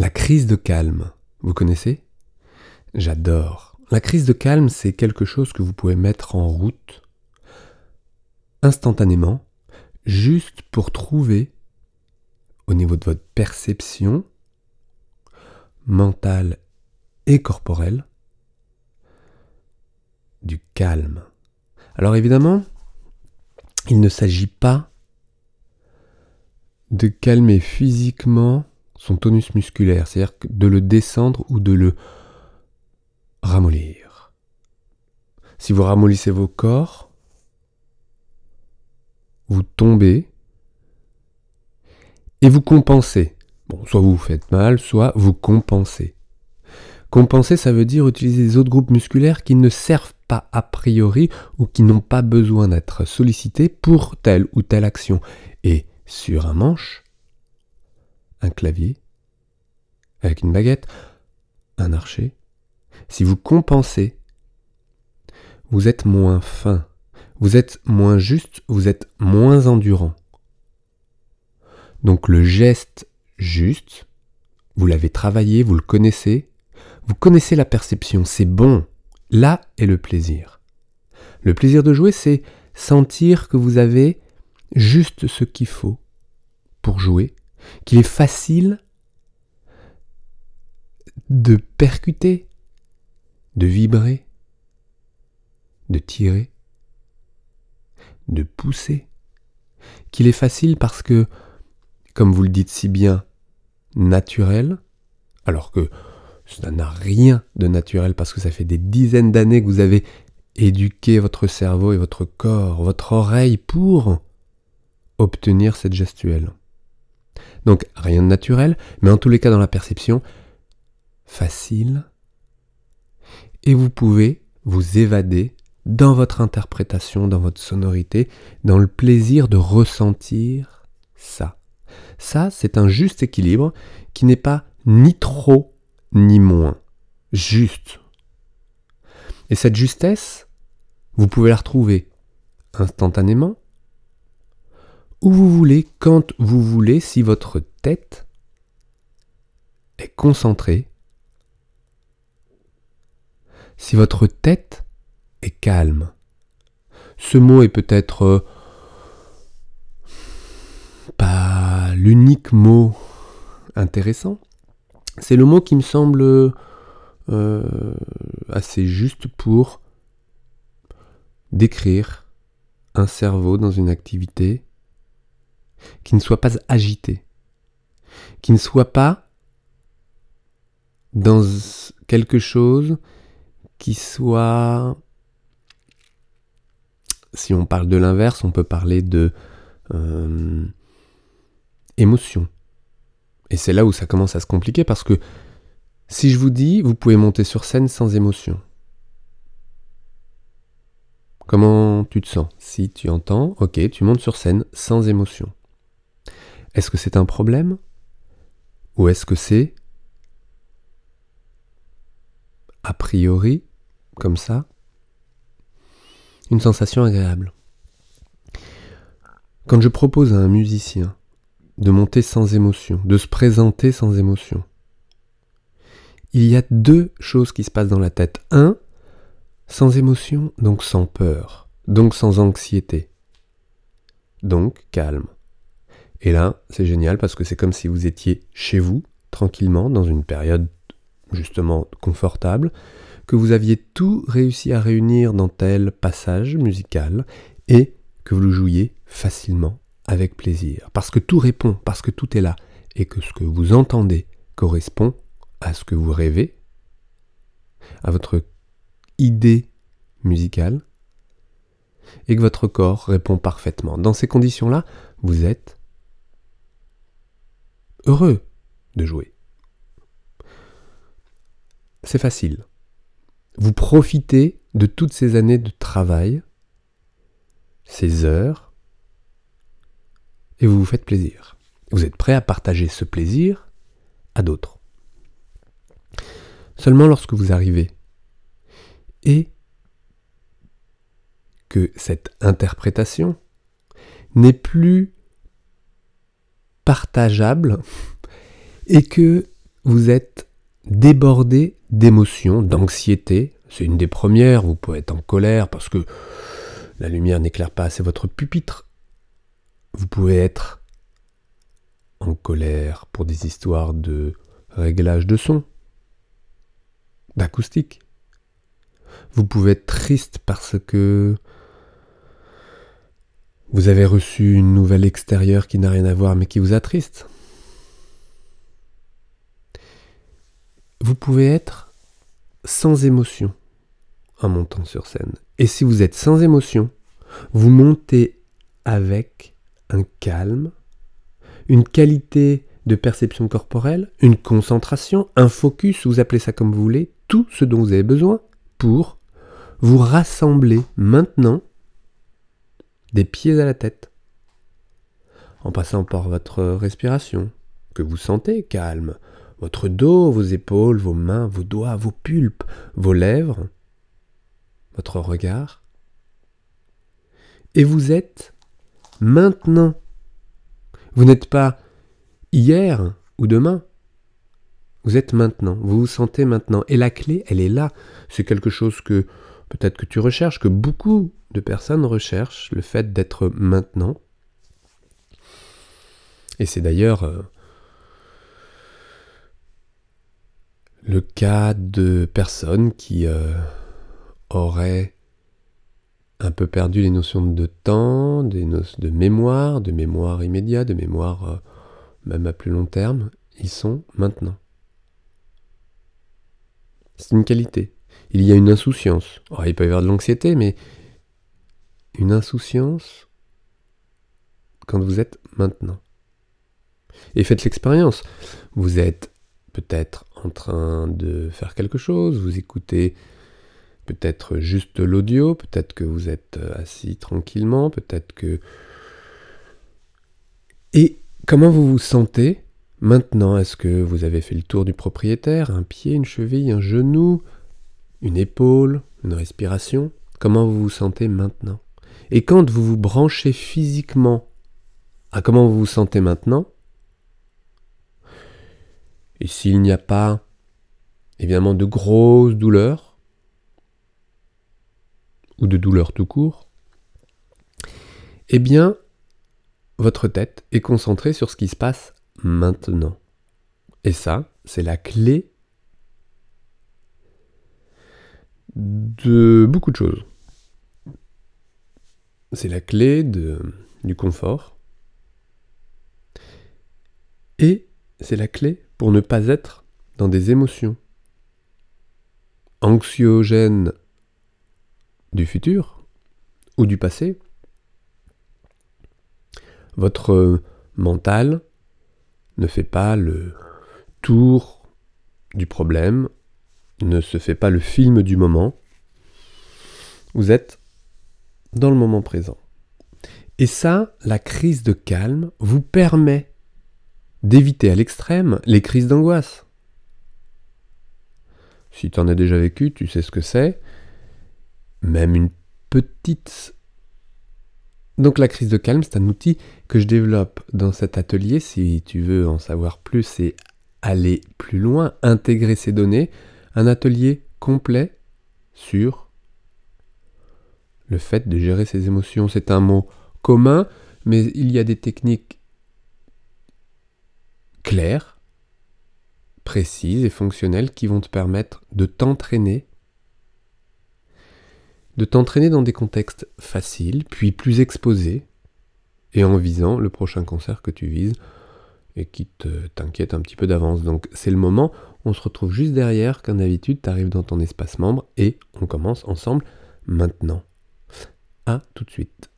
La crise de calme, vous connaissez? J'adore. La crise de calme, c'est quelque chose que vous pouvez mettre en route instantanément, juste pour trouver, au niveau de votre perception mentale et corporelle, du calme. Alors évidemment, il ne s'agit pas de calmer physiquement son tonus musculaire, c'est-à-dire de le descendre ou de le ramollir. Si vous ramollissez vos corps, vous tombez et vous compensez. Bon, soit vous vous faites mal, soit vous compensez. Compenser, ça veut dire utiliser des autres groupes musculaires qui ne servent pas a priori ou qui n'ont pas besoin d'être sollicités pour telle ou telle action. Et sur un manche, un clavier, avec une baguette, un archer, si vous compensez, vous êtes moins fin, vous êtes moins juste, vous êtes moins endurant. Donc le geste juste, vous l'avez travaillé, vous le connaissez, vous connaissez la perception, c'est bon. Là est le plaisir. Le plaisir de jouer, c'est sentir que vous avez juste ce qu'il faut pour jouer, qu'il est facile de percuter, de vibrer, de tirer, de pousser, qu'il est facile parce que, comme vous le dites si bien, naturel, alors que ça n'a rien de naturel parce que ça fait des dizaines d'années que vous avez éduqué votre cerveau et votre corps, votre oreille pour obtenir cette gestuelle. Donc rien de naturel, mais en tous les cas dans la perception, facile. Et vous pouvez vous évader dans votre interprétation, dans votre sonorité, dans le plaisir de ressentir ça. Ça, c'est un juste équilibre qui n'est pas ni trop ni moins, juste. Et cette justesse, vous pouvez la retrouver instantanément, où vous voulez, quand vous voulez, si votre tête est concentrée, si votre tête est calme. Ce mot est peut-être euh, pas l'unique mot intéressant, c'est le mot qui me semble euh, assez juste pour décrire un cerveau dans une activité qui ne soit pas agité, qui ne soit pas dans quelque chose qui soit, si on parle de l'inverse, on peut parler de euh, émotion. Et c'est là où ça commence à se compliquer parce que si je vous dis, vous pouvez monter sur scène sans émotion. Comment tu te sens? Si tu entends, ok, tu montes sur scène sans émotion. Est-ce que c'est un problème Ou est-ce que c'est, a priori, comme ça, une sensation agréable? Quand je propose à un musicien de monter sans émotion, de se présenter sans émotion. Il y a deux choses qui se passent dans la tête. Un, sans émotion, donc sans peur, donc sans anxiété, donc calme. Et là, c'est génial parce que c'est comme si vous étiez chez vous, tranquillement, dans une période justement confortable, que vous aviez tout réussi à réunir dans tel passage musical et que vous le jouiez facilement avec plaisir, parce que tout répond, parce que tout est là, et que ce que vous entendez correspond à ce que vous rêvez, à votre idée musicale, et que votre corps répond parfaitement. Dans ces conditions-là, vous êtes heureux de jouer. C'est facile. Vous profitez de toutes ces années de travail, ces heures, et vous vous faites plaisir. Vous êtes prêt à partager ce plaisir à d'autres. Seulement lorsque vous arrivez et que cette interprétation n'est plus partageable et que vous êtes débordé d'émotions, d'anxiété. C'est une des premières, vous pouvez être en colère parce que la lumière n'éclaire pas assez votre pupitre. Vous pouvez être en colère pour des histoires de réglage de son, d'acoustique. Vous pouvez être triste parce que vous avez reçu une nouvelle extérieure qui n'a rien à voir mais qui vous attriste. Vous pouvez être sans émotion en montant sur scène. Et si vous êtes sans émotion, vous montez avec un calme, une qualité de perception corporelle, une concentration, un focus, vous appelez ça comme vous voulez, tout ce dont vous avez besoin pour vous rassembler maintenant des pieds à la tête, en passant par votre respiration, que vous sentez calme, votre dos, vos épaules, vos mains, vos doigts, vos pulpes, vos lèvres, votre regard. Et vous êtes maintenant. Vous n'êtes pas hier ou demain. Vous êtes maintenant, vous vous sentez maintenant. Et la clé, elle est là. C'est quelque chose que peut-être que tu recherches, que beaucoup de personnes recherchent, le fait d'être maintenant. Et c'est d'ailleurs euh, le cas de personnes qui euh, auraient un peu perdu les notions de temps, des de mémoire, de mémoire immédiate, de mémoire euh, même à plus long terme, ils sont maintenant. C'est une qualité. Il y a une insouciance. il peut y avoir de l'anxiété, mais une insouciance quand vous êtes maintenant. Et faites l'expérience. Vous êtes peut-être en train de faire quelque chose, vous écoutez peut-être juste l'audio, peut-être que vous êtes assis tranquillement, peut-être que... Et comment vous vous sentez maintenant? Est-ce que vous avez fait le tour du propriétaire? Un pied, une cheville, un genou, une épaule, une respiration. Comment vous vous sentez maintenant? Et quand vous vous branchez physiquement à comment vous vous sentez maintenant, et s'il n'y a pas évidemment de grosses douleurs, ou de douleurs tout court, eh bien, votre tête est concentrée sur ce qui se passe maintenant. Et ça, c'est la clé de beaucoup de choses. C'est la clé du confort. Et c'est la clé pour ne pas être dans des émotions anxiogènes du futur ou du passé. Votre mental ne fait pas le tour du problème, ne se fait pas le film du moment. Vous êtes dans le moment présent. Et ça, la crise de calme vous permet d'éviter à l'extrême les crises d'angoisse. Si tu en as déjà vécu, tu sais ce que c'est. Même une petite... Donc la crise de calme, c'est un outil que je développe dans cet atelier. Si tu veux en savoir plus et aller plus loin, intégrer ces données, un atelier complet sur le fait de gérer ses émotions. C'est un mot commun, mais il y a des techniques claires, précises et fonctionnelles qui vont te permettre de t'entraîner, de t'entraîner dans des contextes faciles, puis plus exposés, et en visant le prochain concert que tu vises et qui t'inquiète un petit peu d'avance. Donc c'est le moment, on se retrouve juste derrière, comme d'habitude, tu arrives dans ton espace membre et on commence ensemble maintenant. À tout de suite.